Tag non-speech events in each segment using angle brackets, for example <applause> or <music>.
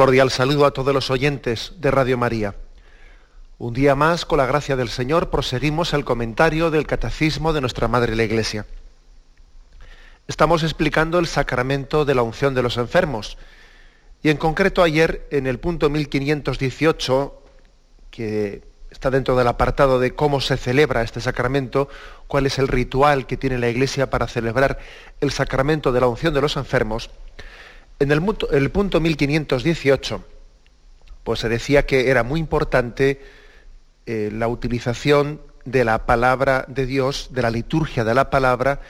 Cordial saludo a todos los oyentes de Radio María. Un día más, con la gracia del Señor, proseguimos el comentario del Catecismo de nuestra Madre la Iglesia. Estamos explicando el sacramento de la unción de los enfermos. Y en concreto ayer, en el punto 1518, que está dentro del apartado de cómo se celebra este sacramento, cuál es el ritual que tiene la Iglesia para celebrar el sacramento de la unción de los enfermos, en el, punto 1518, pues se decía que era muy importante eh, la utilización de la palabra de Dios, de la liturgia de la palabra,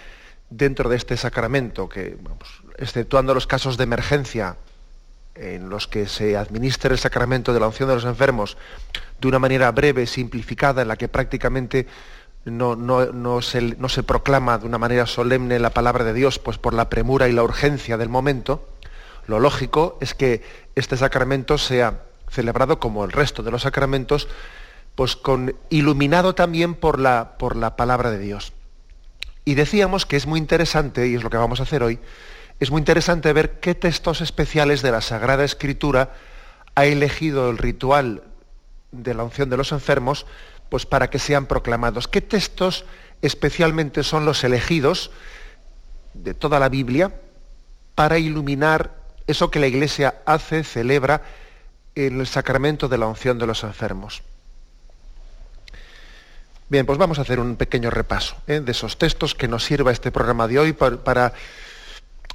dentro de este sacramento, que, exceptuando los casos de emergencia en los que se administra el sacramento de la unción de los enfermos de una manera breve, simplificada, en la que prácticamente no, se, no se proclama de una manera solemne la palabra de Dios, pues por la premura y la urgencia del momento, lo lógico es que este sacramento sea celebrado como el resto de los sacramentos, pues con, iluminado también por la, por la palabra de Dios. Y decíamos que es muy interesante, y es lo que vamos a hacer hoy, es muy interesante ver qué textos especiales de la Sagrada Escritura ha elegido el ritual de la unción de los enfermos, pues para que sean proclamados. ¿Qué textos especialmente son los elegidos de toda la Biblia para iluminar eso que la Iglesia hace, celebra en el sacramento de la unción de los enfermos. Bien, pues vamos a hacer un pequeño repaso ¿eh? de esos textos que nos sirva este programa de hoy para,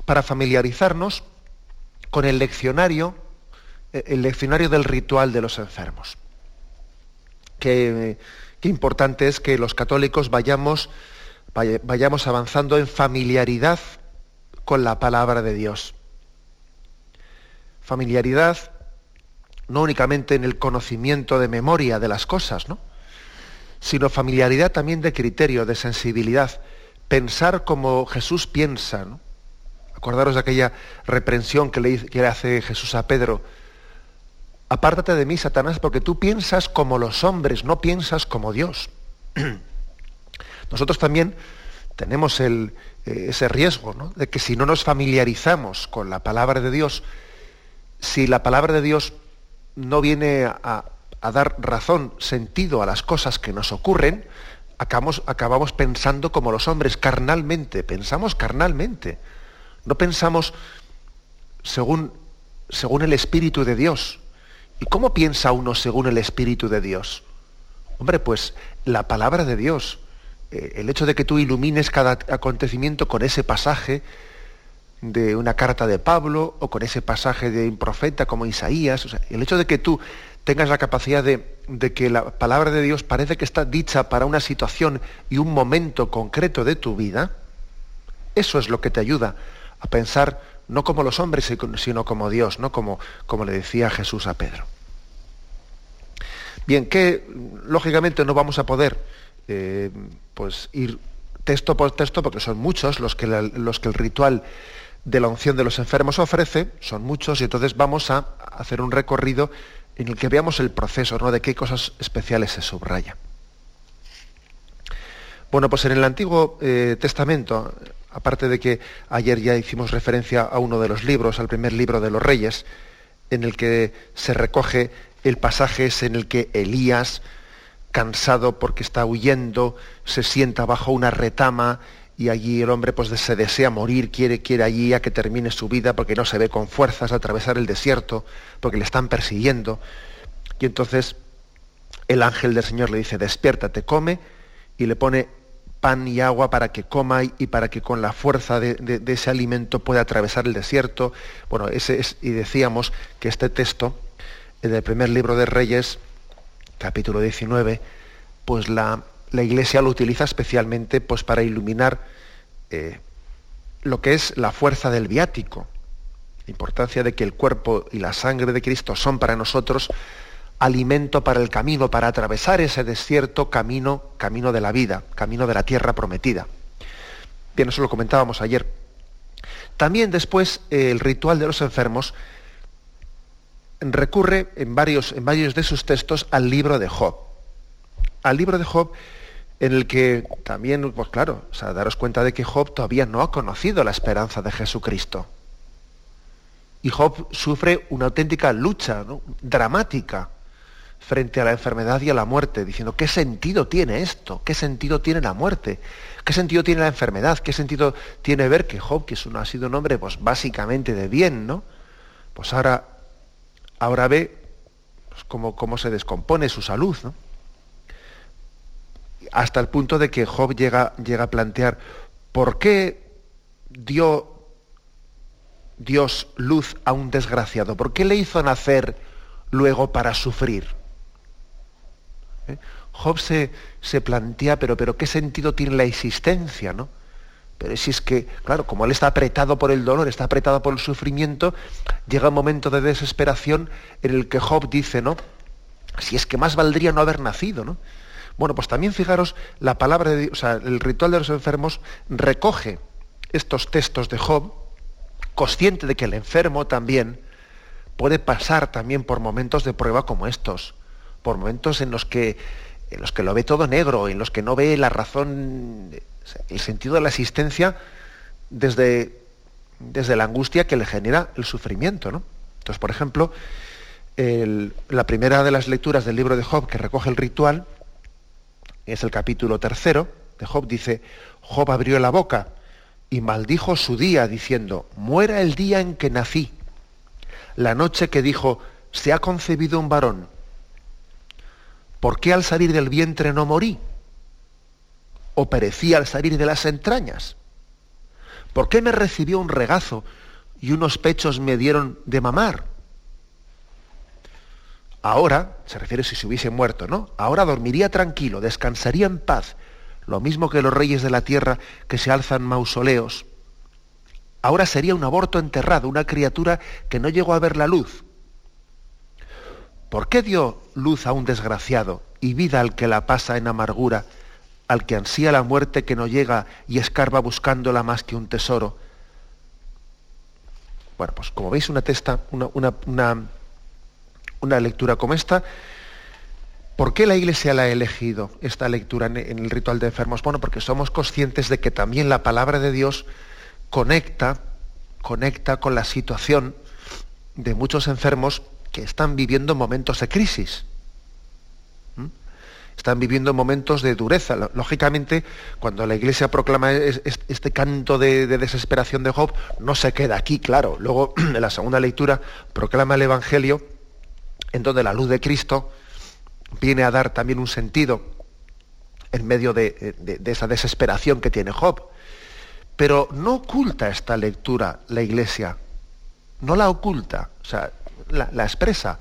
para, familiarizarnos con el leccionario, eh, el leccionario del ritual de los enfermos. Qué, qué importante es que los católicos vayamos, vayamos avanzando en familiaridad con la palabra de Dios familiaridad no únicamente en el conocimiento de memoria de las cosas, ¿no? sino familiaridad también de criterio, de sensibilidad, pensar como Jesús piensa. Acordaros de aquella reprensión que le, hace Jesús a Pedro. Apártate de mí, Satanás, porque tú piensas como los hombres, no piensas como Dios. <clears throat> Nosotros también tenemos el, eh, ese riesgo de que si no nos familiarizamos con la palabra de Dios, si la palabra de Dios no viene a, dar razón, sentido a las cosas que nos ocurren, acabamos, acabamos pensando como los hombres, carnalmente, pensamos carnalmente, no pensamos según, según el Espíritu de Dios. ¿Y cómo piensa uno según el Espíritu de Dios? Hombre, pues la palabra de Dios, eh, el hecho de que tú ilumines cada acontecimiento con ese pasaje, de una carta de Pablo o con ese pasaje de un profeta como Isaías. el hecho de que tú tengas la capacidad de, de, que la palabra de Dios parece que está dicha para una situación y un momento concreto de tu vida, eso es lo que te ayuda a pensar no como los hombres, sino como Dios, ¿no? como, como le decía Jesús a Pedro. Bien, que lógicamente no vamos a poder eh, pues ir texto por texto, porque son muchos los que, los que el ritual de la unción de los enfermos ofrece, son muchos, y entonces vamos a hacer un recorrido en el que veamos el proceso, ¿no? de qué cosas especiales se subraya. Bueno, pues en el Antiguo eh, Testamento, aparte de que ayer ya hicimos referencia a uno de los libros, al primer libro de los Reyes, en el que se recoge el pasaje en el que Elías, cansado porque está huyendo, se sienta bajo una retama y allí el hombre pues se desea morir, quiere, quiere allí a que termine su vida porque no se ve con fuerzas atravesar el desierto, porque le están persiguiendo. Y entonces el ángel del Señor le dice, despiértate, come, y le pone pan y agua para que coma y para que con la fuerza de, ese alimento pueda atravesar el desierto. Bueno, ese es, y decíamos que este texto en el primer libro de Reyes, capítulo 19, pues la, la Iglesia lo utiliza especialmente pues, para iluminar eh, lo que es la fuerza del viático, la importancia de que el cuerpo y la sangre de Cristo son para nosotros alimento para el camino, para atravesar ese desierto camino, camino de la vida, camino de la tierra prometida. Bien, eso lo comentábamos ayer. También después eh, el ritual de los enfermos recurre en varios, en varios de sus textos al libro de Job. Al libro de Job en el que también, pues claro, daros cuenta de que Job todavía no ha conocido la esperanza de Jesucristo. Y Job sufre una auténtica lucha dramática frente a la enfermedad y a la muerte, diciendo, ¿qué sentido tiene esto? ¿Qué sentido tiene la muerte? ¿Qué sentido tiene la enfermedad? ¿Qué sentido tiene ver que Job, que es ha sido un hombre pues, básicamente de bien, ¿no? Pues ahora, ahora ve pues, cómo, cómo se descompone su salud, hasta el punto de que Job llega, llega a plantear, ¿por qué dio Dios luz a un desgraciado? ¿Por qué le hizo nacer luego para sufrir? ¿Eh? Job se, se, plantea, pero, pero ¿qué sentido tiene la existencia? ¿no? Pero si es que, claro, como él está apretado por el dolor, está apretado por el sufrimiento, llega un momento de desesperación en el que Job dice, ¿no? Si es que más valdría no haber nacido, ¿no? Bueno, pues también fijaros, la palabra de o sea, el ritual de los enfermos recoge estos textos de Job, consciente de que el enfermo también puede pasar también por momentos de prueba como estos, por momentos en los que, en los que lo ve todo negro, en los que no ve la razón, el sentido de la existencia desde, desde la angustia que le genera el sufrimiento. ¿no? Entonces, por ejemplo, la primera de las lecturas del libro de Job que recoge el ritual, es el capítulo tercero de Job, dice, Job abrió la boca y maldijo su día diciendo, muera el día en que nací, la noche que dijo, se ha concebido un varón. ¿Por qué al salir del vientre no morí? ¿O perecí al salir de las entrañas? ¿Por qué me recibió un regazo y unos pechos me dieron de mamar? Ahora, se refiere si se hubiese muerto, ¿no? Ahora dormiría tranquilo, descansaría en paz, lo mismo que los reyes de la tierra que se alzan mausoleos. Ahora sería un aborto enterrado, una criatura que no llegó a ver la luz. ¿Por qué dio luz a un desgraciado y vida al que la pasa en amargura, al que ansía la muerte que no llega y escarba buscándola más que un tesoro? Bueno, pues como veis, una testa, una, una una lectura como esta. ¿Por qué la Iglesia la ha elegido, esta lectura en el ritual de enfermos? Bueno, porque somos conscientes de que también la palabra de Dios conecta, conecta con la situación de muchos enfermos que están viviendo momentos de crisis. Están viviendo momentos de dureza. Lógicamente, cuando la Iglesia proclama este canto de, de desesperación de Job, no se queda aquí, claro. Luego, <clears throat> en la segunda lectura, proclama el Evangelio en donde la luz de Cristo viene a dar también un sentido en medio de, esa desesperación que tiene Job. Pero no oculta esta lectura la Iglesia, no la oculta, o sea, la, expresa,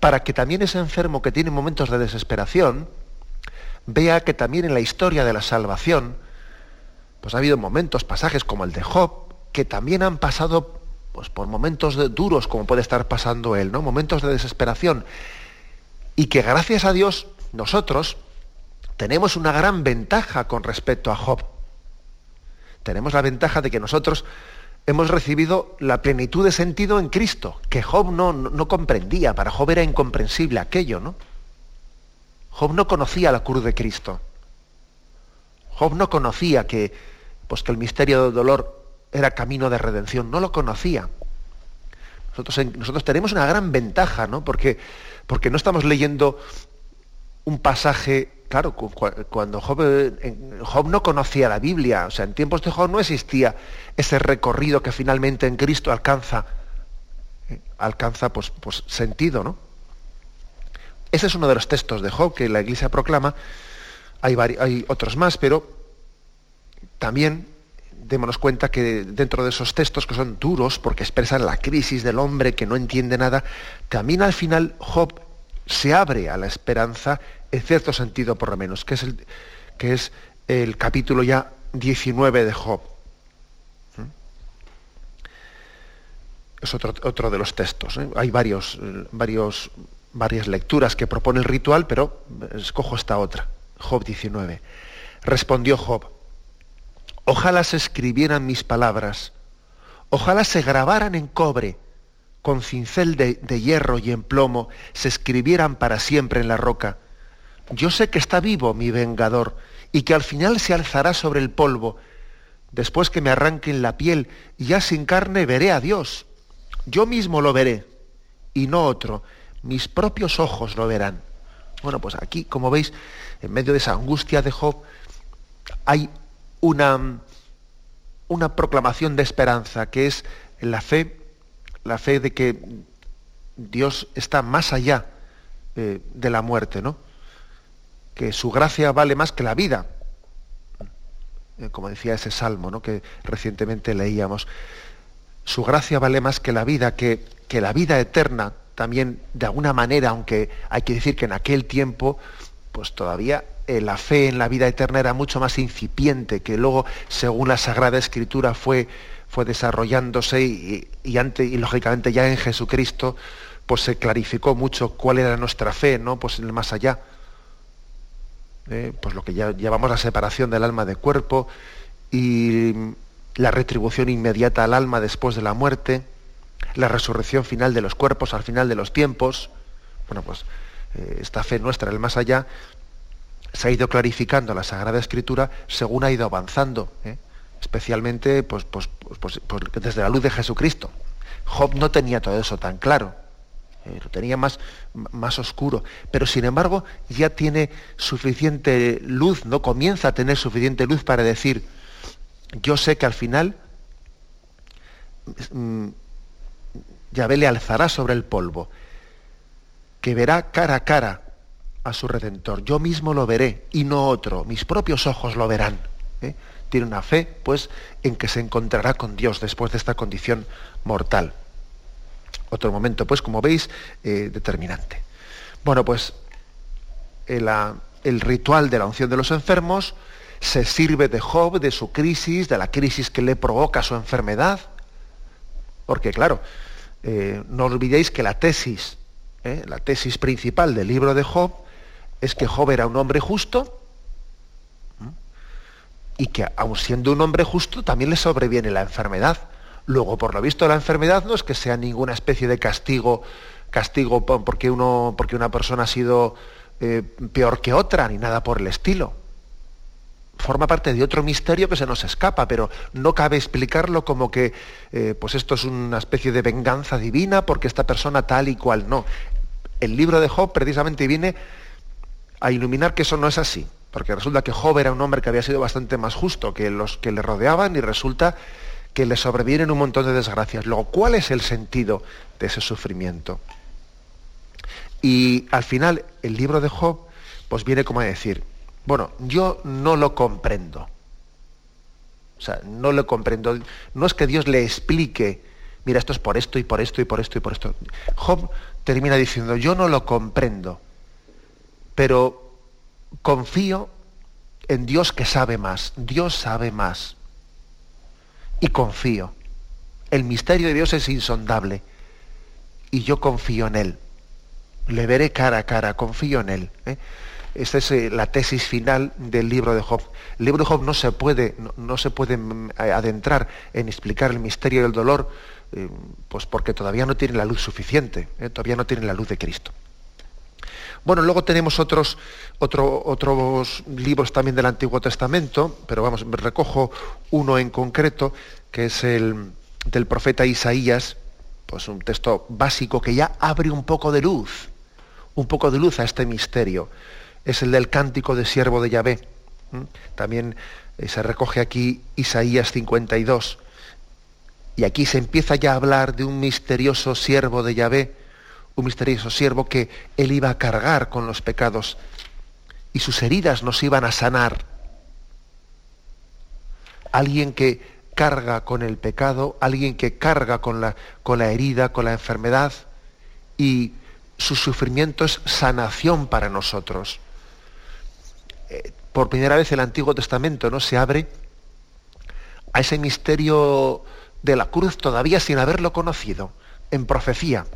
para que también ese enfermo que tiene momentos de desesperación vea que también en la historia de la salvación, pues ha habido momentos, pasajes como el de Job, que también han pasado pues por momentos duros como puede estar pasando él, ¿no? Momentos de desesperación. Y que gracias a Dios nosotros tenemos una gran ventaja con respecto a Job. Tenemos la ventaja de que nosotros hemos recibido la plenitud de sentido en Cristo, que Job no, no, comprendía, para Job era incomprensible aquello, ¿no? Job no conocía la cruz de Cristo. Job no conocía que, pues, que el misterio del dolor era camino de redención, no lo conocía. Nosotros, nosotros tenemos una gran ventaja, ¿no? Porque, porque no estamos leyendo un pasaje, claro, cuando Job, Job, no conocía la Biblia, o sea, en tiempos de Job no existía ese recorrido que finalmente en Cristo alcanza, eh, alcanza pues, pues sentido, ¿no? Ese es uno de los textos de Job que la Iglesia proclama. Hay, hay otros más, pero también démonos cuenta que dentro de esos textos que son duros porque expresan la crisis del hombre que no entiende nada, también al final Job se abre a la esperanza en cierto sentido por lo menos, que es el, que es el capítulo ya 19 de Job. ¿Mm? Es otro, otro de los textos. ¿eh? Hay varios, varios, varias lecturas que propone el ritual, pero escojo esta otra, Job 19. Respondió Job, ojalá se escribieran mis palabras, ojalá se grabaran en cobre, con cincel de, hierro y en plomo, se escribieran para siempre en la roca. Yo sé que está vivo mi vengador y que al final se alzará sobre el polvo. Después que me arranquen la piel y ya sin carne veré a Dios. Yo mismo lo veré y no otro. Mis propios ojos lo verán. Bueno, pues aquí, como veis, en medio de esa angustia de Job, hay una, una proclamación de esperanza, que es la fe, la fe de que Dios está más allá eh, de la muerte, ¿no? que su gracia vale más que la vida. Eh, como decía ese salmo ¿no? que recientemente leíamos. Su gracia vale más que la vida, que, que la vida eterna también, de alguna manera, aunque hay que decir que en aquel tiempo, pues todavía eh, la fe en la vida eterna era mucho más incipiente, que luego, según la Sagrada Escritura, fue, fue desarrollándose y, y, y lógicamente ya en Jesucristo, pues se clarificó mucho cuál era nuestra fe, ¿no? Pues en el más allá. ¿eh? pues lo que ya llamamos la separación del alma de cuerpo y la retribución inmediata al alma después de la muerte, la resurrección final de los cuerpos al final de los tiempos. Bueno, pues eh, esta fe nuestra, el más allá, se ha ido clarificando la Sagrada Escritura según ha ido avanzando, ¿eh? Especialmente pues, pues, pues, desde la luz de Jesucristo. Job no tenía todo eso tan claro. Eh, lo tenía más, más oscuro, pero sin embargo ya tiene suficiente luz, ¿no? Comienza a tener suficiente luz para decir, yo sé que al final mm, Yahvé le alzará sobre el polvo, que verá cara a cara a su Redentor. Yo mismo lo veré y no otro, mis propios ojos lo verán. ¿eh? Tiene una fe, pues, en que se encontrará con Dios después de esta condición mortal otro momento, pues como veis, eh, determinante. Bueno, pues el, el ritual de la unción de los enfermos se sirve de Job, de su crisis, de la crisis que le provoca su enfermedad, porque claro, eh, no olvidéis que la tesis, eh, la tesis principal del libro de Job, es que Job era un hombre justo y que aun siendo un hombre justo también le sobreviene la enfermedad. Luego, por lo visto, la enfermedad no es que sea ninguna especie de castigo, castigo porque, porque una persona ha sido eh, peor que otra, ni nada por el estilo. Forma parte de otro misterio que se nos escapa, pero no cabe explicarlo como que eh, pues esto es una especie de venganza divina porque esta persona tal y cual no. El libro de Job precisamente viene a iluminar que eso no es así, porque resulta que Job era un hombre que había sido bastante más justo que los que le rodeaban y resulta que le sobrevienen un montón de desgracias. Luego, ¿cuál es el sentido de ese sufrimiento? Y al final, el libro de Job, pues viene como a decir, bueno, yo no lo comprendo. O sea, no lo comprendo. No es que Dios le explique, mira, esto es por esto y por esto y por esto y por esto. Job termina diciendo, yo no lo comprendo, pero confío en Dios que sabe más. Dios sabe más y confío. El misterio de Dios es insondable y yo confío en Él. Le veré cara a cara, confío en Él. ¿eh? Esta es eh, la tesis final del libro de Job. El libro de Job no se puede, no, se puede mm, adentrar en explicar el misterio del dolor, eh, pues porque todavía no tiene la luz suficiente, todavía no tiene la luz de Cristo. Bueno, luego tenemos otros, otros libros también del Antiguo Testamento, pero vamos, recojo uno en concreto, que es el del profeta Isaías, pues un texto básico que ya abre un poco de luz, un poco de luz a este misterio. Es el del cántico de siervo de Yahvé. También eh, se recoge aquí Isaías 52. Y aquí se empieza ya a hablar de un misterioso siervo de Yahvé, un misterioso siervo que él iba a cargar con los pecados y sus heridas nos iban a sanar. Alguien que carga con el pecado, alguien que carga con la, con la herida, con la enfermedad, y su sufrimiento es sanación para nosotros. Eh, por primera vez el Antiguo Testamento no se abre a ese misterio de la cruz todavía sin haberlo conocido, en profecía.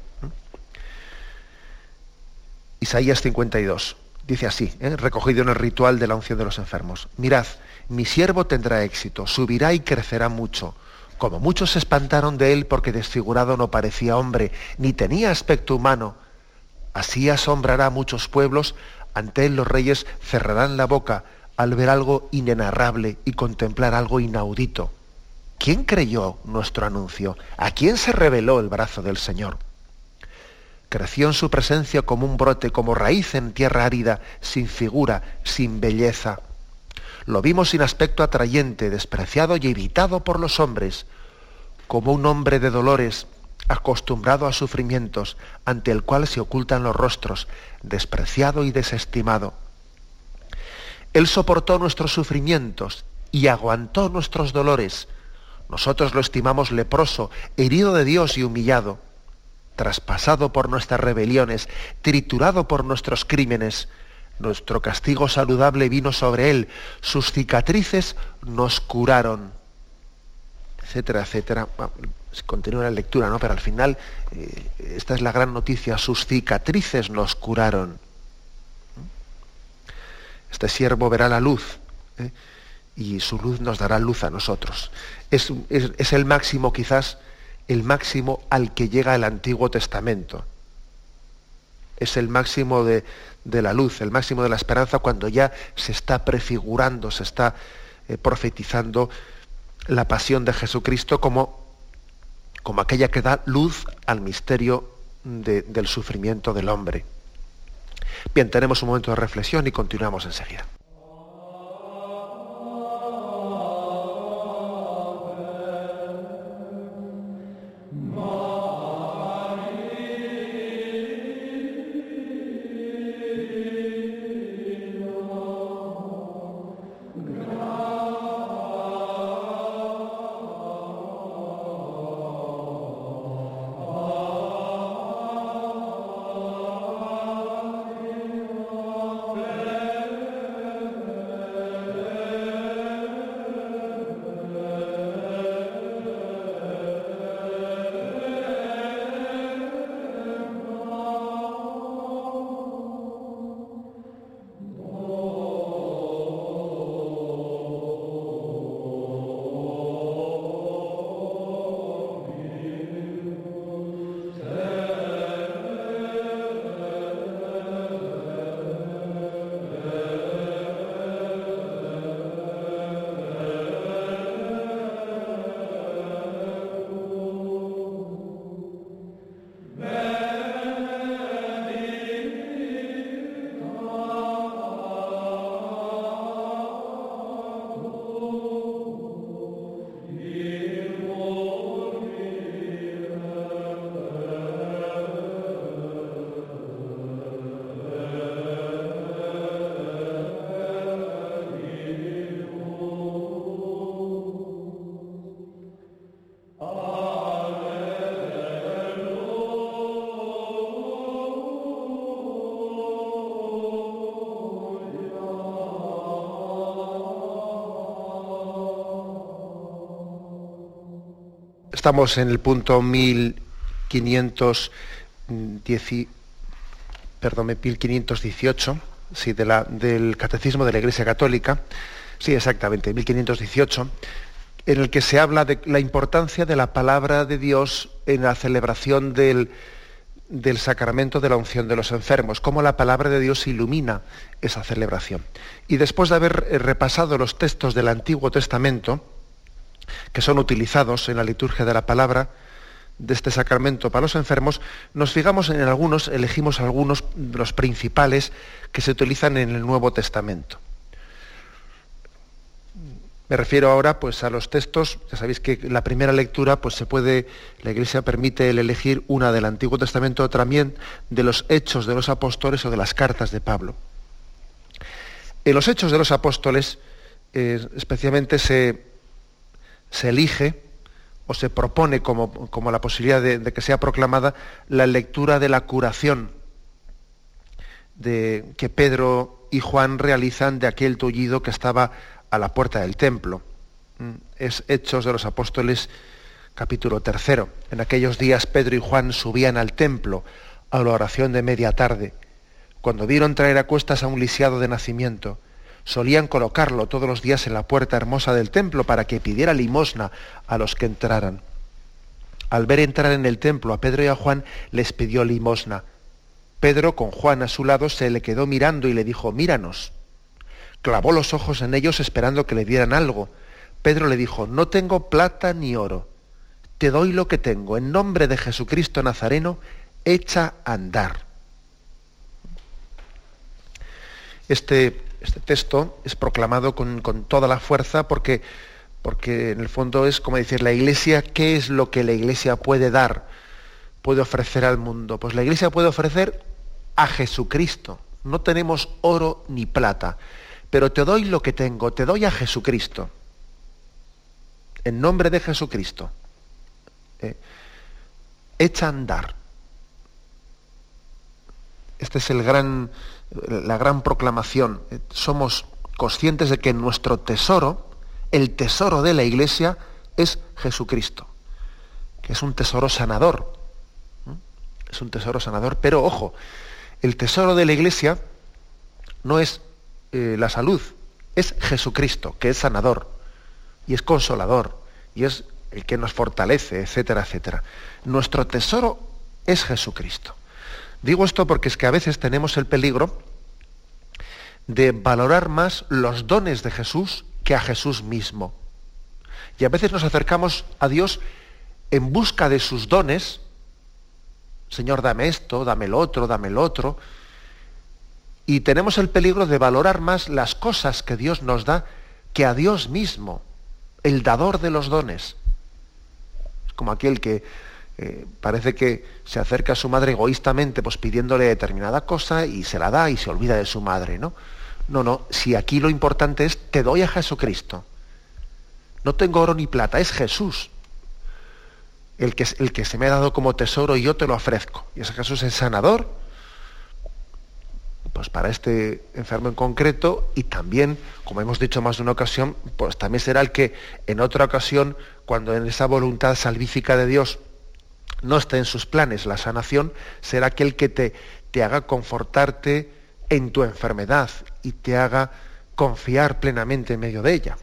Isaías 52 dice así, ¿eh? recogido en el ritual de la unción de los enfermos. Mirad, mi siervo tendrá éxito, subirá y crecerá mucho. Como muchos se espantaron de él porque desfigurado no parecía hombre, ni tenía aspecto humano, así asombrará a muchos pueblos, ante él los reyes cerrarán la boca al ver algo inenarrable y contemplar algo inaudito. ¿Quién creyó nuestro anuncio? ¿A quién se reveló el brazo del Señor? Creció en su presencia como un brote, como raíz en tierra árida, sin figura, sin belleza. Lo vimos sin aspecto atrayente, despreciado y evitado por los hombres, como un hombre de dolores, acostumbrado a sufrimientos, ante el cual se ocultan los rostros, despreciado y desestimado. Él soportó nuestros sufrimientos y aguantó nuestros dolores. Nosotros lo estimamos leproso, herido de Dios y humillado, traspasado por nuestras rebeliones, triturado por nuestros crímenes nuestro castigo saludable vino sobre él, sus cicatrices nos curaron, etcétera, etcétera. continúa la lectura, ¿no? Pero al final, eh, esta es la gran noticia, sus cicatrices nos curaron. Este siervo verá la luz ¿eh? y su luz nos dará luz a nosotros. Es el máximo, quizás, el máximo al que llega el Antiguo Testamento. Es el máximo de, de la luz, el máximo de la esperanza, cuando ya se está prefigurando, se está eh, profetizando la pasión de Jesucristo como, como aquella que da luz al misterio del sufrimiento del hombre. Bien, tenemos un momento de reflexión y continuamos enseguida. Estamos en el punto 1510, perdón, 1518 sí, del Catecismo de la Iglesia Católica, sí, exactamente, 1518, en el que se habla de la importancia de la palabra de Dios en la celebración del, del sacramento de la unción de los enfermos, cómo la palabra de Dios ilumina esa celebración. Y después de haber repasado los textos del Antiguo Testamento, que son utilizados en la liturgia de la palabra de este sacramento para los enfermos, nos fijamos en algunos, elegimos algunos de los principales que se utilizan en el Nuevo Testamento. Me refiero ahora pues a los textos, ya sabéis que la primera lectura pues se puede la Iglesia permite el elegir una del Antiguo Testamento o también de los Hechos de los Apóstoles o de las cartas de Pablo. En los Hechos de los Apóstoles eh, especialmente se se elige o se propone como, como la posibilidad de, que sea proclamada la lectura de la curación de, que Pedro y Juan realizan de aquel tullido que estaba a la puerta del templo. Mm, es Hechos de los Apóstoles capítulo tercero. En aquellos días Pedro y Juan subían al templo a la oración de media tarde. Cuando vieron traer a cuestas a un lisiado de nacimiento, solían colocarlo todos los días en la puerta hermosa del templo para que pidiera limosna a los que entraran. Al ver entrar en el templo a Pedro y a Juan, les pidió limosna. Pedro, con Juan a su lado, se le quedó mirando y le dijo, míranos. Clavó los ojos en ellos esperando que le dieran algo. Pedro le dijo, no tengo plata ni oro. Te doy lo que tengo. En nombre de Jesucristo Nazareno, echa a andar. Este este texto es proclamado con, toda la fuerza porque, porque en el fondo es como decir, la iglesia, ¿qué es lo que la iglesia puede dar, puede ofrecer al mundo? Pues la iglesia puede ofrecer a Jesucristo. No tenemos oro ni plata, pero te doy lo que tengo, te doy a Jesucristo. En nombre de Jesucristo. Eh, echa a andar. Este es el gran, la gran proclamación. Somos conscientes de que nuestro tesoro, el tesoro de la iglesia, es Jesucristo, que es un tesoro sanador. Es un tesoro sanador, pero ojo, el tesoro de la iglesia no es eh, la salud, es Jesucristo, que es sanador y es consolador y es el que nos fortalece, etcétera, etcétera. Nuestro tesoro es Jesucristo. Digo esto porque es que a veces tenemos el peligro de valorar más los dones de Jesús que a Jesús mismo. Y a veces nos acercamos a Dios en busca de sus dones. Señor, dame esto, dame lo otro, dame lo otro. Y tenemos el peligro de valorar más las cosas que Dios nos da que a Dios mismo, el dador de los dones. Es como aquel que eh, parece que se acerca a su madre egoístamente, pues pidiéndole determinada cosa y se la da y se olvida de su madre, ¿no? No, no, si aquí lo importante es, te doy a Jesucristo. No tengo oro ni plata, es Jesús. El que, el que se me ha dado como tesoro y yo te lo ofrezco. Y ese Jesús es sanador, pues para este enfermo en concreto y también, como hemos dicho más de una ocasión, pues también será el que en otra ocasión, cuando en esa voluntad salvífica de Dios no está en sus planes la sanación, será aquel que te, te haga confortarte en tu enfermedad y te haga confiar plenamente en medio de ella.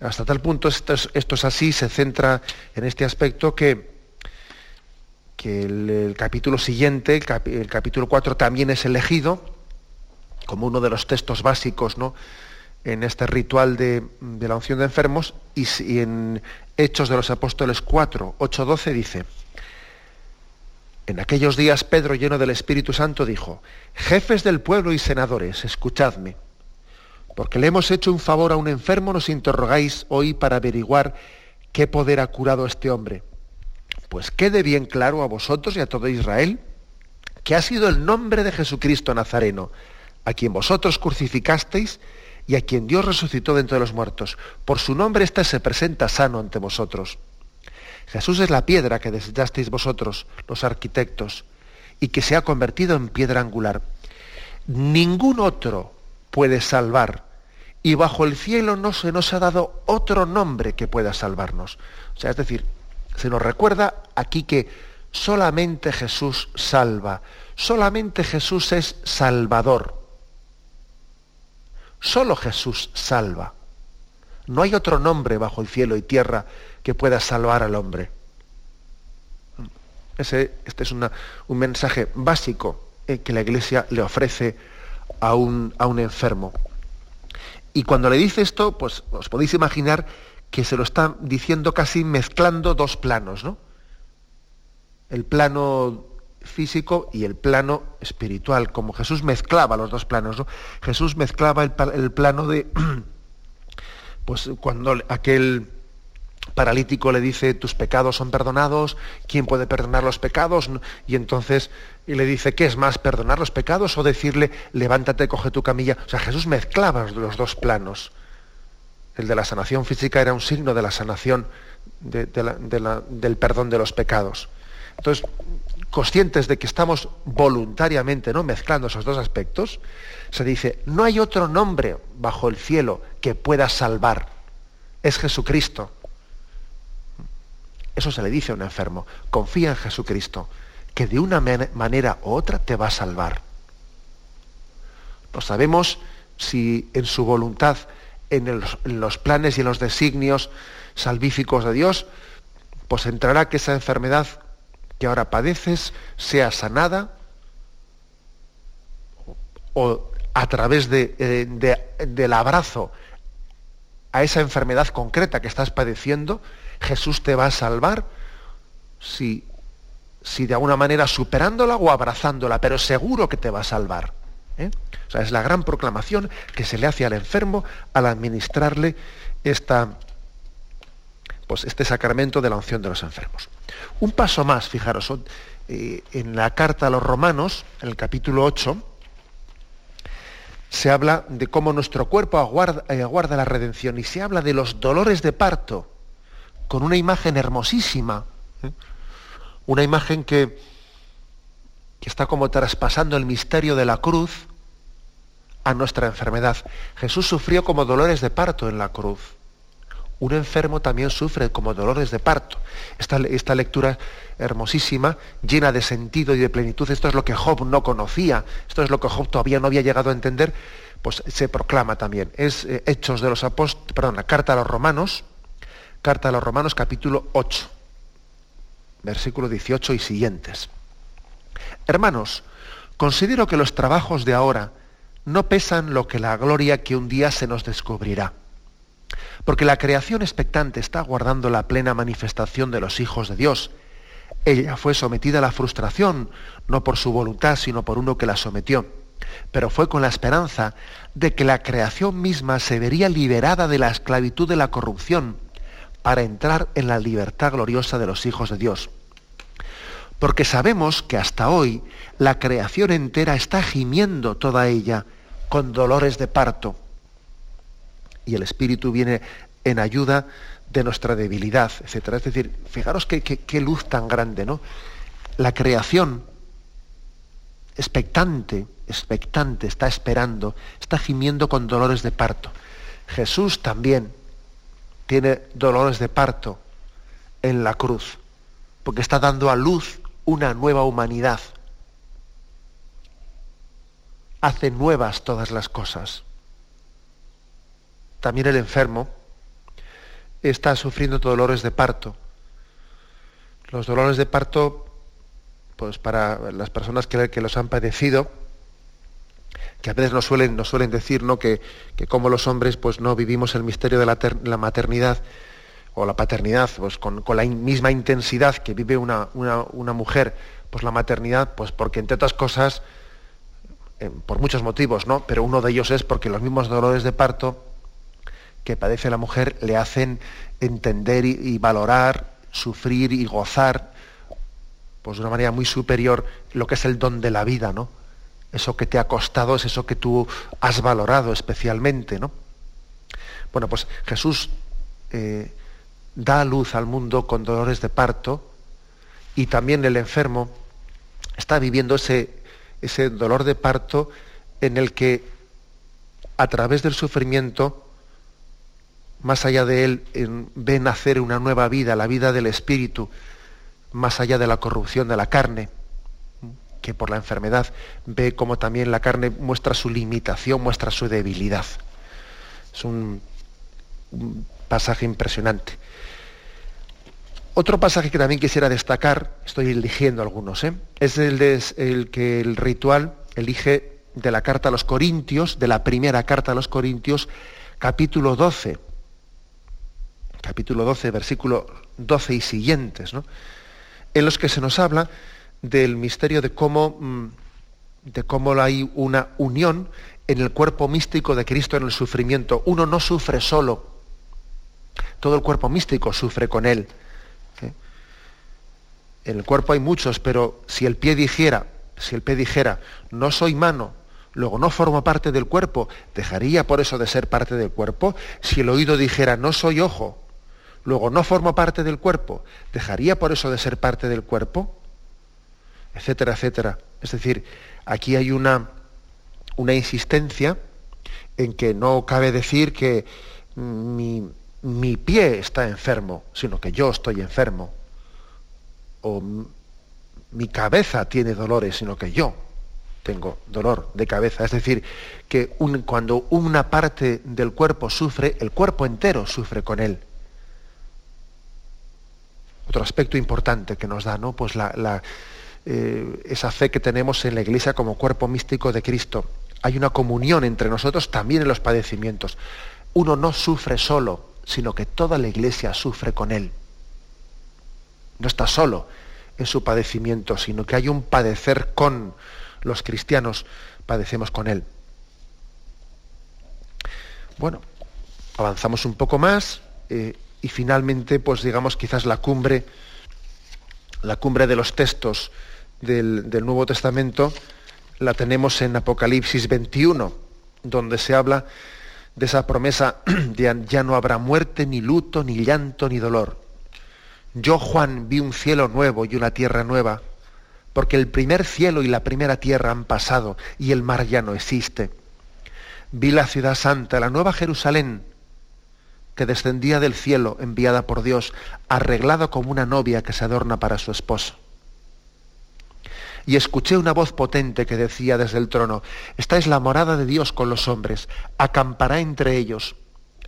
hasta tal punto esto es, así, se centra en este aspecto que, que el, capítulo siguiente, el, capítulo 4, también es elegido como uno de los textos básicos ¿no? En este ritual de, la unción de enfermos y, y en Hechos de los Apóstoles 4, 8, 12 dice, en aquellos días Pedro, lleno del Espíritu Santo, dijo, jefes del pueblo y senadores, escuchadme, porque le hemos hecho un favor a un enfermo, nos interrogáis hoy para averiguar qué poder ha curado este hombre. Pues quede bien claro a vosotros y a todo Israel que ha sido el nombre de Jesucristo Nazareno, a quien vosotros crucificasteis y a quien Dios resucitó dentro de los muertos. Por su nombre éste se presenta sano ante vosotros. Jesús es la piedra que desechasteis vosotros, los arquitectos, y que se ha convertido en piedra angular. Ningún otro puede salvar, y bajo el cielo no se nos ha dado otro nombre que pueda salvarnos. O sea, es decir, se nos recuerda aquí que solamente Jesús salva, solamente Jesús es salvador. Solo Jesús salva. No hay otro nombre bajo el cielo y tierra que pueda salvar al hombre. Ese, este es un mensaje básico eh, que la Iglesia le ofrece a un, a un enfermo. Y cuando le dice esto, pues os podéis imaginar que se lo está diciendo casi mezclando dos planos, ¿no? El plano físico y el plano espiritual, como Jesús mezclaba los dos planos. ¿no? Jesús mezclaba el, plano de, <clears throat> pues cuando aquel paralítico le dice, tus pecados son perdonados, ¿quién puede perdonar los pecados? Y entonces y le dice, ¿qué es más, perdonar los pecados o decirle, levántate, coge tu camilla? O sea, Jesús mezclaba los dos planos. el de la sanación física era un signo de la sanación del perdón de los pecados. Entonces, conscientes de que estamos voluntariamente ¿no? mezclando esos dos aspectos, se dice, no hay otro nombre bajo el cielo que pueda salvar. Es Jesucristo. Eso se le dice a un enfermo. Confía en Jesucristo, que de una manera u otra te va a salvar. No sabemos si en su voluntad, en, los planes y en los designios salvíficos de Dios, pues entrará que esa enfermedad que ahora padeces sea sanada o a través de, del abrazo a esa enfermedad concreta que estás padeciendo, Jesús te va a salvar si, si de alguna manera superándola o abrazándola, pero seguro que te va a salvar. ¿eh? Es la gran proclamación que se le hace al enfermo al administrarle esta, pues, este sacramento de la unción de los enfermos. Un paso más, fijaros, eh, en la carta a los romanos, en el capítulo 8, se habla de cómo nuestro cuerpo aguarda, eh, aguarda, la redención y se habla de los dolores de parto, con una imagen hermosísima, una imagen que, que está como traspasando el misterio de la cruz a nuestra enfermedad. Jesús sufrió como dolores de parto en la cruz. Un enfermo también sufre como dolores de parto. Esta, esta, lectura hermosísima, llena de sentido y de plenitud, esto es lo que Job no conocía, esto es lo que Job todavía no había llegado a entender, pues se proclama también. Es eh, Hechos de los Apóstoles, perdón, la carta a los Romanos, carta a los Romanos capítulo 8, versículo 18 y siguientes. Hermanos, considero que los trabajos de ahora no pesan lo que la gloria que un día se nos descubrirá. Porque la creación expectante está guardando la plena manifestación de los hijos de Dios. Ella fue sometida a la frustración, no por su voluntad, sino por uno que la sometió. Pero fue con la esperanza de que la creación misma se vería liberada de la esclavitud de la corrupción para entrar en la libertad gloriosa de los hijos de Dios. Porque sabemos que hasta hoy la creación entera está gimiendo toda ella con dolores de parto. Y el Espíritu viene en ayuda de nuestra debilidad, etc. Es decir, fijaros qué, qué luz tan grande, ¿no? La creación, expectante, expectante, está esperando, está gimiendo con dolores de parto. Jesús también tiene dolores de parto en la cruz, porque está dando a luz una nueva humanidad. Hace nuevas todas las cosas. También el enfermo está sufriendo dolores de parto. Los dolores de parto, pues para las personas que, los han padecido, que a veces nos suelen, nos suelen decir ¿no? que, que como los hombres pues no vivimos el misterio de la, maternidad, o la paternidad, pues con, la misma intensidad que vive una, mujer, pues la maternidad, pues porque entre otras cosas, eh, por muchos motivos, ¿no? Pero uno de ellos es porque los mismos dolores de parto que padece la mujer le hacen entender y, valorar, sufrir y gozar, pues de una manera muy superior lo que es el don de la vida, ¿no? Eso que te ha costado es eso que tú has valorado especialmente, ¿no? Bueno, pues Jesús eh, da luz al mundo con dolores de parto y también el enfermo está viviendo ese, ese dolor de parto en el que a través del sufrimiento, más allá de él, ve nacer una nueva vida, la vida del espíritu, más allá de la corrupción de la carne, que por la enfermedad ve como también la carne muestra su limitación, muestra su debilidad. Es un pasaje impresionante. Otro pasaje que también quisiera destacar, estoy eligiendo algunos, ¿eh? es el, de, el que el ritual elige de la carta a los Corintios, de la primera carta a los Corintios, capítulo 12. Capítulo 12, versículo 12 y siguientes, en los que se nos habla del misterio de cómo, mm, de cómo hay una unión en el cuerpo místico de Cristo en el sufrimiento. Uno no sufre solo, todo el cuerpo místico sufre con él en el cuerpo hay muchos, pero si el pie dijera, si el pie dijera, no soy mano, luego no formo parte del cuerpo, ¿dejaría por eso de ser parte del cuerpo? Si el oído dijera no soy ojo, luego no formo parte del cuerpo, ¿dejaría por eso de ser parte del cuerpo? Etcétera, etcétera. Es decir, aquí hay una, una insistencia en que no cabe decir que mi, mi pie está enfermo, sino que yo estoy enfermo. O mi cabeza tiene dolores, sino que yo tengo dolor de cabeza. Es decir, que cuando una parte del cuerpo sufre, el cuerpo entero sufre con él. Otro aspecto importante que nos da, ¿no? Pues la, eh, esa fe que tenemos en la Iglesia como cuerpo místico de Cristo. Hay una comunión entre nosotros también en los padecimientos. Uno no sufre solo, sino que toda la Iglesia sufre con él. No está solo en su padecimiento, sino que hay un padecer con los cristianos, padecemos con él. Bueno, avanzamos un poco más eh, y finalmente, pues digamos, quizás la cumbre, la cumbre de los textos del, del Nuevo Testamento la tenemos en Apocalipsis 21, donde se habla de esa promesa <clears throat> de ya no habrá muerte, ni luto, ni llanto, ni dolor. Yo, Juan, vi un cielo nuevo y una tierra nueva, porque el primer cielo y la primera tierra han pasado y el mar ya no existe. Vi la ciudad santa, la nueva Jerusalén, que descendía del cielo, enviada por Dios, arreglada como una novia que se adorna para su esposo y escuché una voz potente que decía desde el trono, esta es la morada de Dios con los hombres, acampará entre ellos,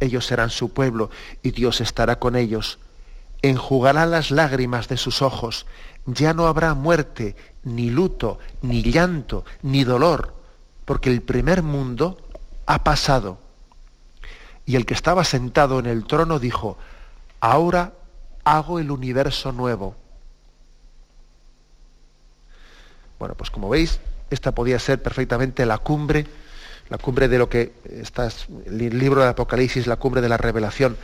ellos serán su pueblo y Dios estará con ellos, enjugará las lágrimas de sus ojos, ya no habrá muerte, ni luto, ni llanto, ni dolor, porque el primer mundo ha pasado. Y el que estaba sentado en el trono dijo, ahora hago el universo nuevo. Bueno, pues como veis, esta podía ser perfectamente la cumbre, la cumbre de lo que está el libro de Apocalipsis, la cumbre de la revelación.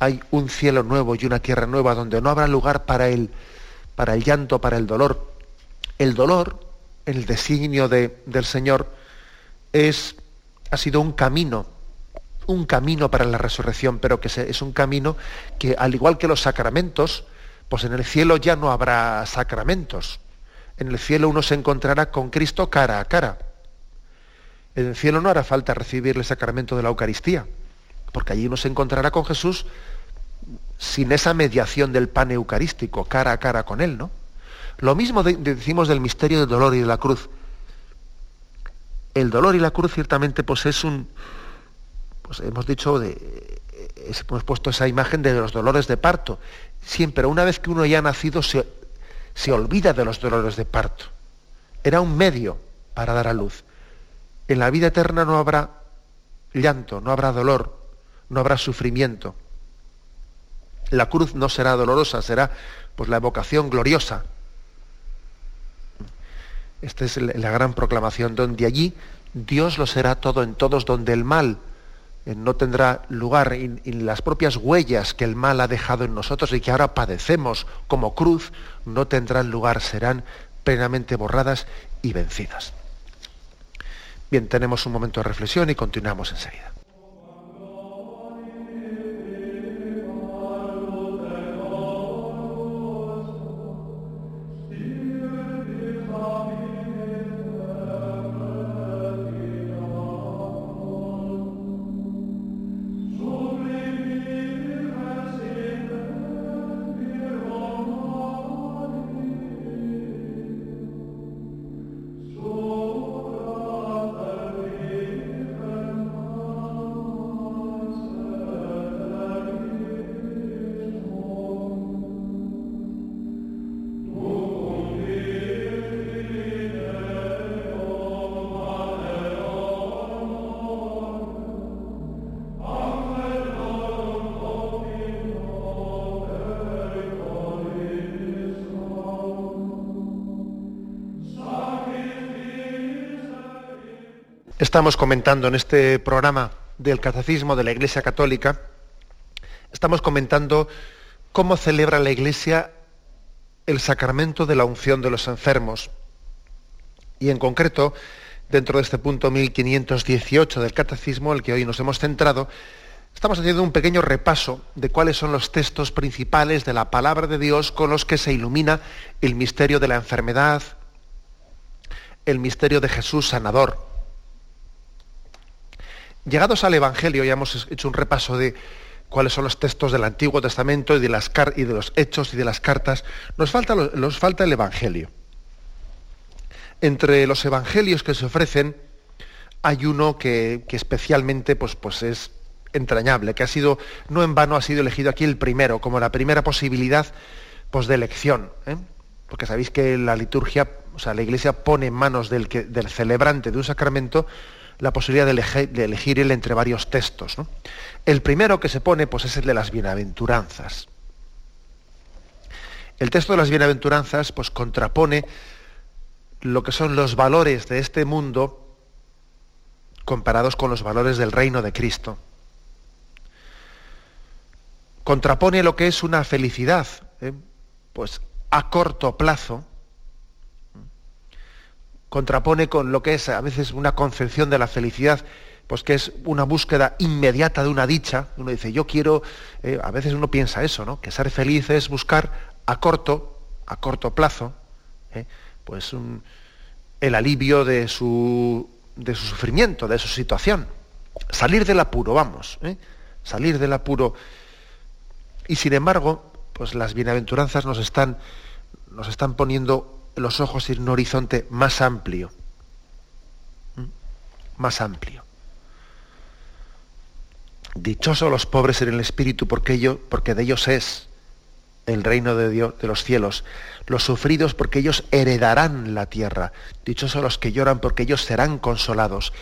Hay un cielo nuevo y una tierra nueva donde no habrá lugar para el, para el llanto, para el dolor. El dolor, el designio de, del Señor, es, ha sido un camino, un camino para la resurrección, pero que es un camino que, al igual que los sacramentos, pues en el cielo ya no habrá sacramentos en el cielo uno se encontrará con Cristo cara a cara. En el cielo no hará falta recibir el sacramento de la Eucaristía, porque allí uno se encontrará con Jesús sin esa mediación del pan eucarístico, cara a cara con Él, ¿no? Lo mismo decimos del misterio del dolor y de la cruz. El dolor y la cruz ciertamente pues es un, pues hemos dicho, de, hemos puesto esa imagen de los dolores de parto. Siempre, una vez que uno ya ha nacido, se, se olvida de los dolores de parto. Era un medio para dar a luz. En la vida eterna no habrá llanto, no habrá dolor, no habrá sufrimiento. La cruz no será dolorosa, será pues la evocación gloriosa. Esta es la gran proclamación, donde allí Dios lo será todo en todos, donde el mal eh, no tendrá lugar en, las propias huellas que el mal ha dejado en nosotros y que ahora padecemos como cruz, no tendrán lugar, serán plenamente borradas y vencidas. Bien, tenemos un momento de reflexión y continuamos enseguida. Estamos comentando en este programa del Catecismo de la Iglesia Católica, estamos comentando cómo celebra la Iglesia el sacramento de la unción de los enfermos. Y en concreto, dentro de este punto 1518 del Catecismo, el que hoy nos hemos centrado, estamos haciendo un pequeño repaso de cuáles son los textos principales de la palabra de Dios con los que se ilumina el misterio de la enfermedad, el misterio de Jesús sanador. Llegados al Evangelio, ya hemos hecho un repaso de cuáles son los textos del Antiguo Testamento y de, las y de los hechos y de las cartas, nos falta, nos falta el Evangelio. Entre los evangelios que se ofrecen hay uno que, especialmente pues, pues es entrañable, que ha sido, no en vano ha sido elegido aquí el primero, como la primera posibilidad pues, de elección. ¿eh? Porque sabéis que la liturgia, o sea, la iglesia pone en manos del, del celebrante de un sacramento la posibilidad de elegir, él entre varios textos. El primero que se pone pues, es el de las bienaventuranzas. El texto de las bienaventuranzas pues, contrapone lo que son los valores de este mundo comparados con los valores del reino de Cristo. Contrapone lo que es una felicidad, ¿eh? pues a corto plazo, contrapone con lo que es a veces una concepción de la felicidad, pues que es una búsqueda inmediata de una dicha. Uno dice, yo quiero, eh, a veces uno piensa eso, ¿no? Que ser feliz es buscar a corto, a corto plazo, ¿eh? pues el alivio de su, de su sufrimiento, de su situación. Salir del apuro, vamos, ¿eh? salir del apuro. Y sin embargo, pues las bienaventuranzas nos están, nos están poniendo los ojos en un horizonte más amplio. Más amplio. Dichosos los pobres en el espíritu, porque, ellos, porque de ellos es el reino de Dios, de los cielos los sufridos porque ellos heredarán la tierra, dichosos los que lloran porque ellos serán consolados.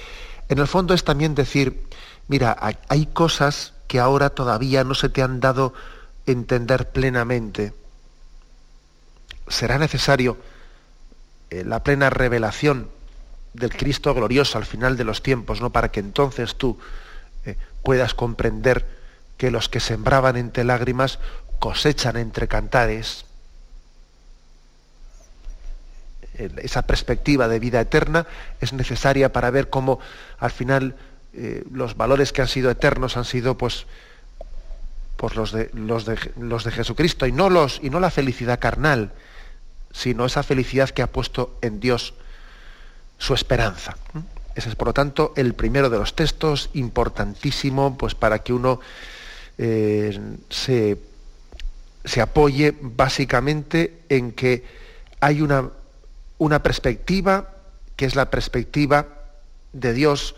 En el fondo es también decir, mira, hay cosas que ahora todavía no se te han dado entender plenamente. Será necesario eh, la plena revelación del Cristo glorioso al final de los tiempos, ¿no? Para que entonces tú eh, puedas comprender que los que sembraban entre lágrimas cosechan entre cantares. esa perspectiva de vida eterna es necesaria para ver cómo al final eh, los valores que han sido eternos han sido pues, pues los, de, los, de, los de Jesucristo y no, los, y no la felicidad carnal, sino esa felicidad que ha puesto en Dios su esperanza. Ese es, por lo tanto, el primero de los textos, importantísimo, pues para que uno eh, se, se apoye básicamente en que hay una una perspectiva que es la perspectiva de Dios.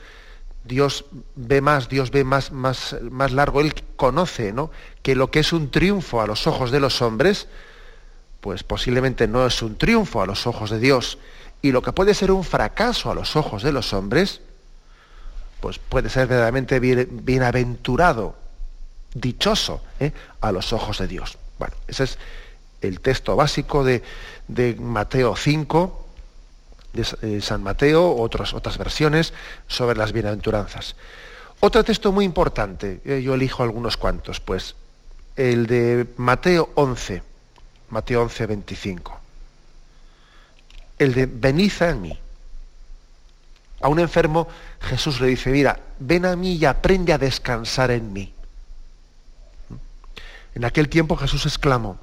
Dios ve más, Dios ve más, más, más largo. Él conoce ¿no? que lo que es un triunfo a los ojos de los hombres, pues posiblemente no es un triunfo a los ojos de Dios. Y lo que puede ser un fracaso a los ojos de los hombres, pues puede ser verdaderamente bienaventurado, dichoso ¿eh? a los ojos de Dios. Bueno, ese es el texto básico de, Mateo 5, de eh, San Mateo, otras, otras versiones sobre las bienaventuranzas. Otro texto muy importante, eh, yo elijo algunos cuantos, pues el de Mateo 11, Mateo 11, 25. El de venid a mí. A un enfermo Jesús le dice, mira, ven a mí y aprende a descansar en mí. En aquel tiempo Jesús exclamó,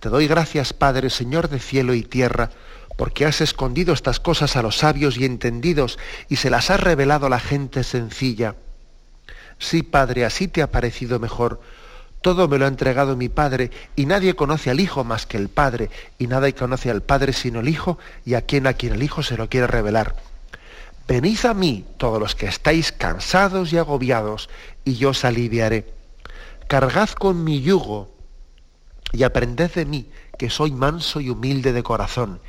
te doy gracias, Padre, Señor de cielo y tierra, porque has escondido estas cosas a los sabios y entendidos y se las has revelado a la gente sencilla. Sí, Padre, así te ha parecido mejor. Todo me lo ha entregado mi Padre, y nadie conoce al Hijo más que el Padre, y nadie conoce al Padre sino el Hijo, y a quien a quien el Hijo se lo quiere revelar. Venid a mí, todos los que estáis cansados y agobiados, y yo os aliviaré. Cargad con mi yugo y aprended de mí, que soy manso y humilde de corazón,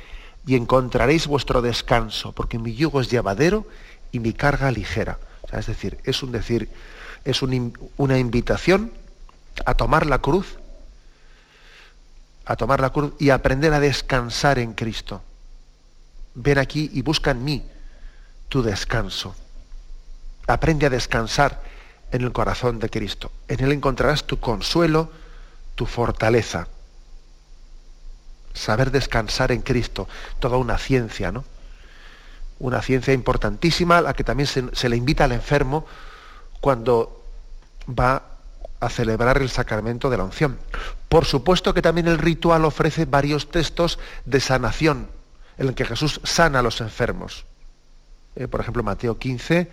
y encontraréis vuestro descanso, porque mi yugo es llevadero y mi carga ligera. es decir, es un decir, es una invitación a tomar la cruz, a tomar la cruz y aprender a descansar en Cristo. Ven aquí y busca en mí tu descanso. Aprende a descansar en el corazón de Cristo. En Él encontrarás tu consuelo, tu fortaleza. Saber descansar en Cristo, toda una ciencia, ¿no? una ciencia importantísima a la que también se, le invita al enfermo cuando va a celebrar el sacramento de la unción. Por supuesto que también el ritual ofrece varios textos de sanación, en el que Jesús sana a los enfermos. Eh, por ejemplo, Mateo 15,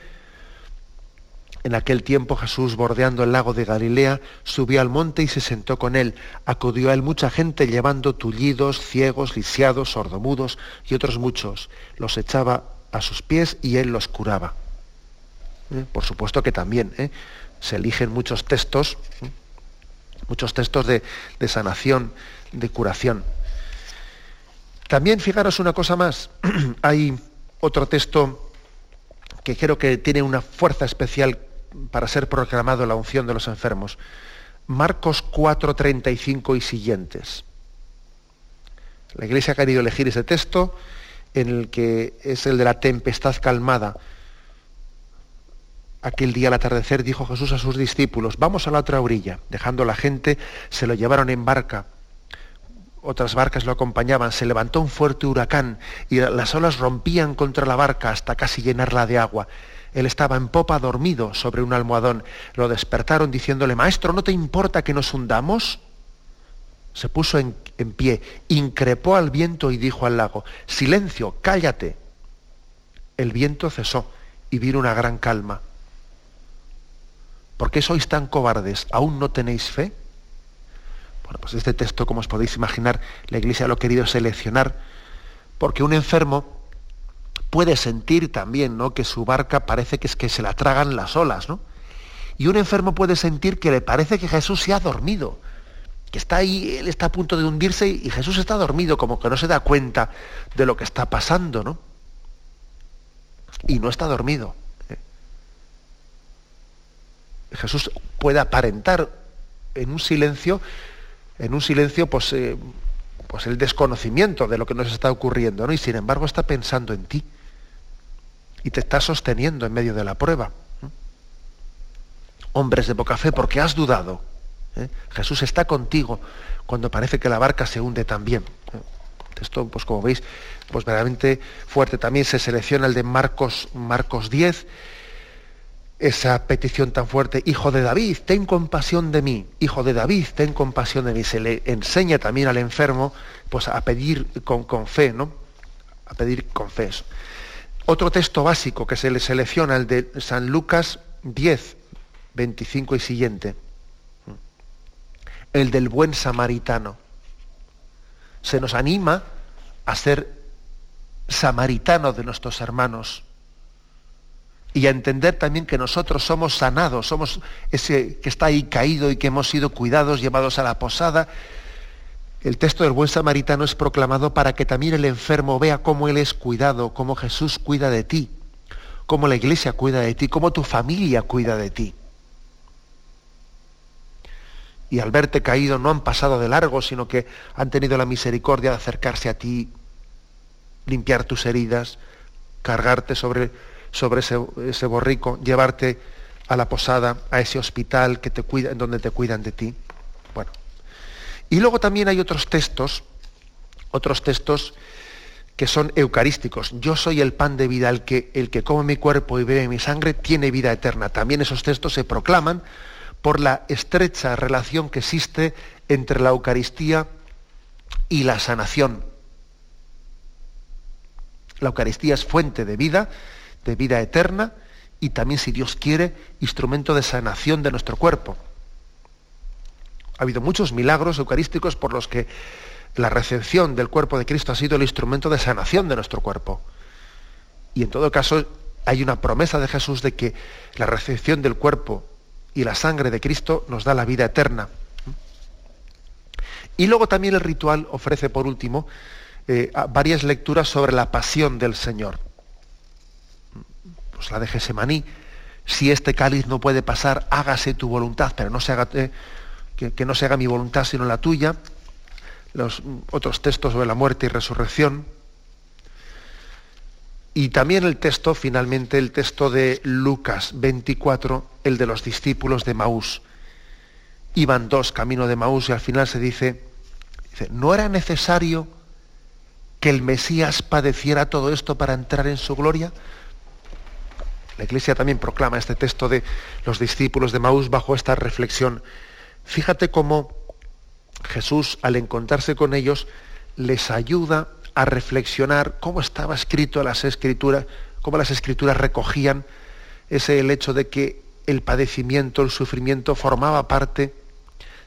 en aquel tiempo Jesús, bordeando el lago de Galilea, subió al monte y se sentó con él. Acudió a él mucha gente llevando tullidos, ciegos, lisiados, sordomudos y otros muchos. Los echaba a sus pies y él los curaba. ¿Eh? Por supuesto que también ¿eh? Se eligen muchos textos, muchos textos de, de sanación, de curación. También fijaros una cosa más, <clears throat> hay otro texto que creo que tiene una fuerza especial para ser proclamado la unción de los enfermos. Marcos 4, 35 y siguientes. La Iglesia ha querido elegir ese texto en el que es el de la tempestad calmada. Aquel día al atardecer dijo Jesús a sus discípulos, vamos a la otra orilla. Dejando la gente, se lo llevaron en barca. Otras barcas lo acompañaban. Se levantó un fuerte huracán y las olas rompían contra la barca hasta casi llenarla de agua. Él estaba en popa dormido sobre un almohadón. Lo despertaron diciéndole, Maestro, ¿no te importa que nos hundamos? Se puso en, pie, increpó al viento y dijo al lago, Silencio, cállate. El viento cesó y vino una gran calma. ¿Por qué sois tan cobardes? ¿Aún no tenéis fe? Bueno, pues este texto, como os podéis imaginar, la Iglesia lo ha querido seleccionar porque un enfermo puede sentir también ¿no? que su barca parece que es que se la tragan las olas, ¿no? Y un enfermo puede sentir que le parece que Jesús se ha dormido, que está ahí, él está a punto de hundirse y Jesús está dormido, como que no se da cuenta de lo que está pasando, ¿no? Y no está dormido. Jesús puede aparentar en un silencio, en un silencio, pues, eh, pues el desconocimiento de lo que nos está ocurriendo, ¿no? Y sin embargo está pensando en ti y te está sosteniendo en medio de la prueba. Hombres de poca fe, porque has dudado. ¿eh? Jesús está contigo cuando parece que la barca se hunde también. Esto, pues como veis, pues verdaderamente fuerte. También se selecciona el de Marcos, Marcos 10, esa petición tan fuerte, Hijo de David, ten compasión de mí, Hijo de David, ten compasión de mí. Se le enseña también al enfermo pues, a pedir con, con fe, ¿no? A pedir con fe. Otro texto básico que se le selecciona, el de San Lucas 10, 25 y siguiente, el del buen samaritano. Se nos anima a ser samaritano de nuestros hermanos y a entender también que nosotros somos sanados, somos ese que está ahí caído y que hemos sido cuidados, llevados a la posada el texto del buen samaritano es proclamado para que también el enfermo vea cómo él es cuidado, cómo Jesús cuida de ti, cómo la iglesia cuida de ti, cómo tu familia cuida de ti. Y al verte caído no han pasado de largo, sino que han tenido la misericordia de acercarse a ti, limpiar tus heridas, cargarte sobre, sobre ese, ese borrico, llevarte a la posada, a ese hospital que te cuida, en donde te cuidan de ti. Bueno, y luego también hay otros textos, otros textos que son eucarísticos. Yo soy el pan de vida, el que, el que come mi cuerpo y bebe mi sangre tiene vida eterna. También esos textos se proclaman por la estrecha relación que existe entre la Eucaristía y la sanación. La Eucaristía es fuente de vida, de vida eterna, y también, si Dios quiere, instrumento de sanación de nuestro cuerpo. Ha habido muchos milagros eucarísticos por los que la recepción del cuerpo de Cristo ha sido el instrumento de sanación de nuestro cuerpo. Y en todo caso hay una promesa de Jesús de que la recepción del cuerpo y la sangre de Cristo nos da la vida eterna. Y luego también el ritual ofrece, por último, eh, varias lecturas sobre la pasión del Señor. Pues la de Gesemaní, si este cáliz no puede pasar, hágase tu voluntad, pero no se haga... Eh, que, no se haga mi voluntad sino la tuya, los otros textos sobre la muerte y resurrección, y también el texto, finalmente, el texto de Lucas 24, el de los discípulos de Maús. Iban dos camino de Maús y al final se dice, dice, no era necesario que el Mesías padeciera todo esto para entrar en su gloria? La Iglesia también proclama este texto de los discípulos de Maús bajo esta reflexión. Fíjate cómo Jesús, al encontrarse con ellos, les ayuda a reflexionar cómo estaba escrito las escrituras, cómo las escrituras recogían ese el hecho de que el padecimiento, el sufrimiento formaba parte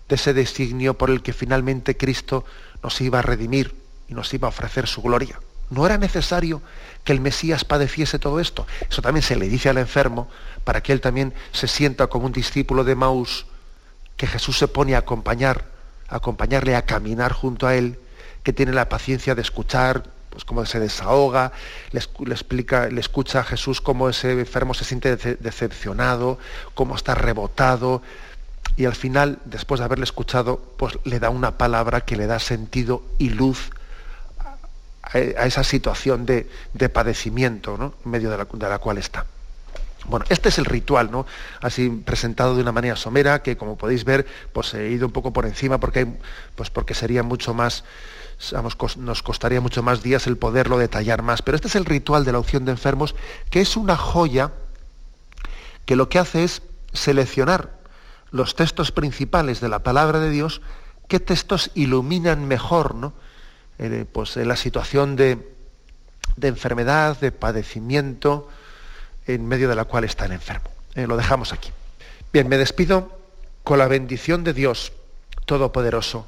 de ese designio por el que finalmente Cristo nos iba a redimir y nos iba a ofrecer su gloria. No era necesario que el Mesías padeciese todo esto. Eso también se le dice al enfermo para que él también se sienta como un discípulo de Maús, que Jesús se pone a acompañar, a acompañarle a caminar junto a él, que tiene la paciencia de escuchar, pues cómo se desahoga, le, explica, le escucha a Jesús cómo ese enfermo se siente decepcionado, cómo está rebotado, y al final, después de haberle escuchado, pues le da una palabra que le da sentido y luz a, esa situación de, padecimiento ¿no? en medio de la, cual está. Bueno, este es el ritual, ¿no? Así presentado de una manera somera, que como podéis ver, pues he ido un poco por encima porque, pues porque sería mucho más, nos costaría mucho más días el poderlo detallar más. Pero este es el ritual de la opción de enfermos, que es una joya que lo que hace es seleccionar los textos principales de la palabra de Dios, qué textos iluminan mejor ¿no? Eh, pues, en la situación de, enfermedad, de padecimiento, en medio de la cual está el enfermo. Eh, lo dejamos aquí. Bien, me despido con la bendición de Dios Todopoderoso,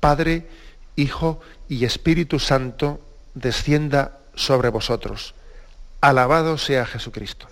Padre, Hijo y Espíritu Santo, descienda sobre vosotros. Alabado sea Jesucristo.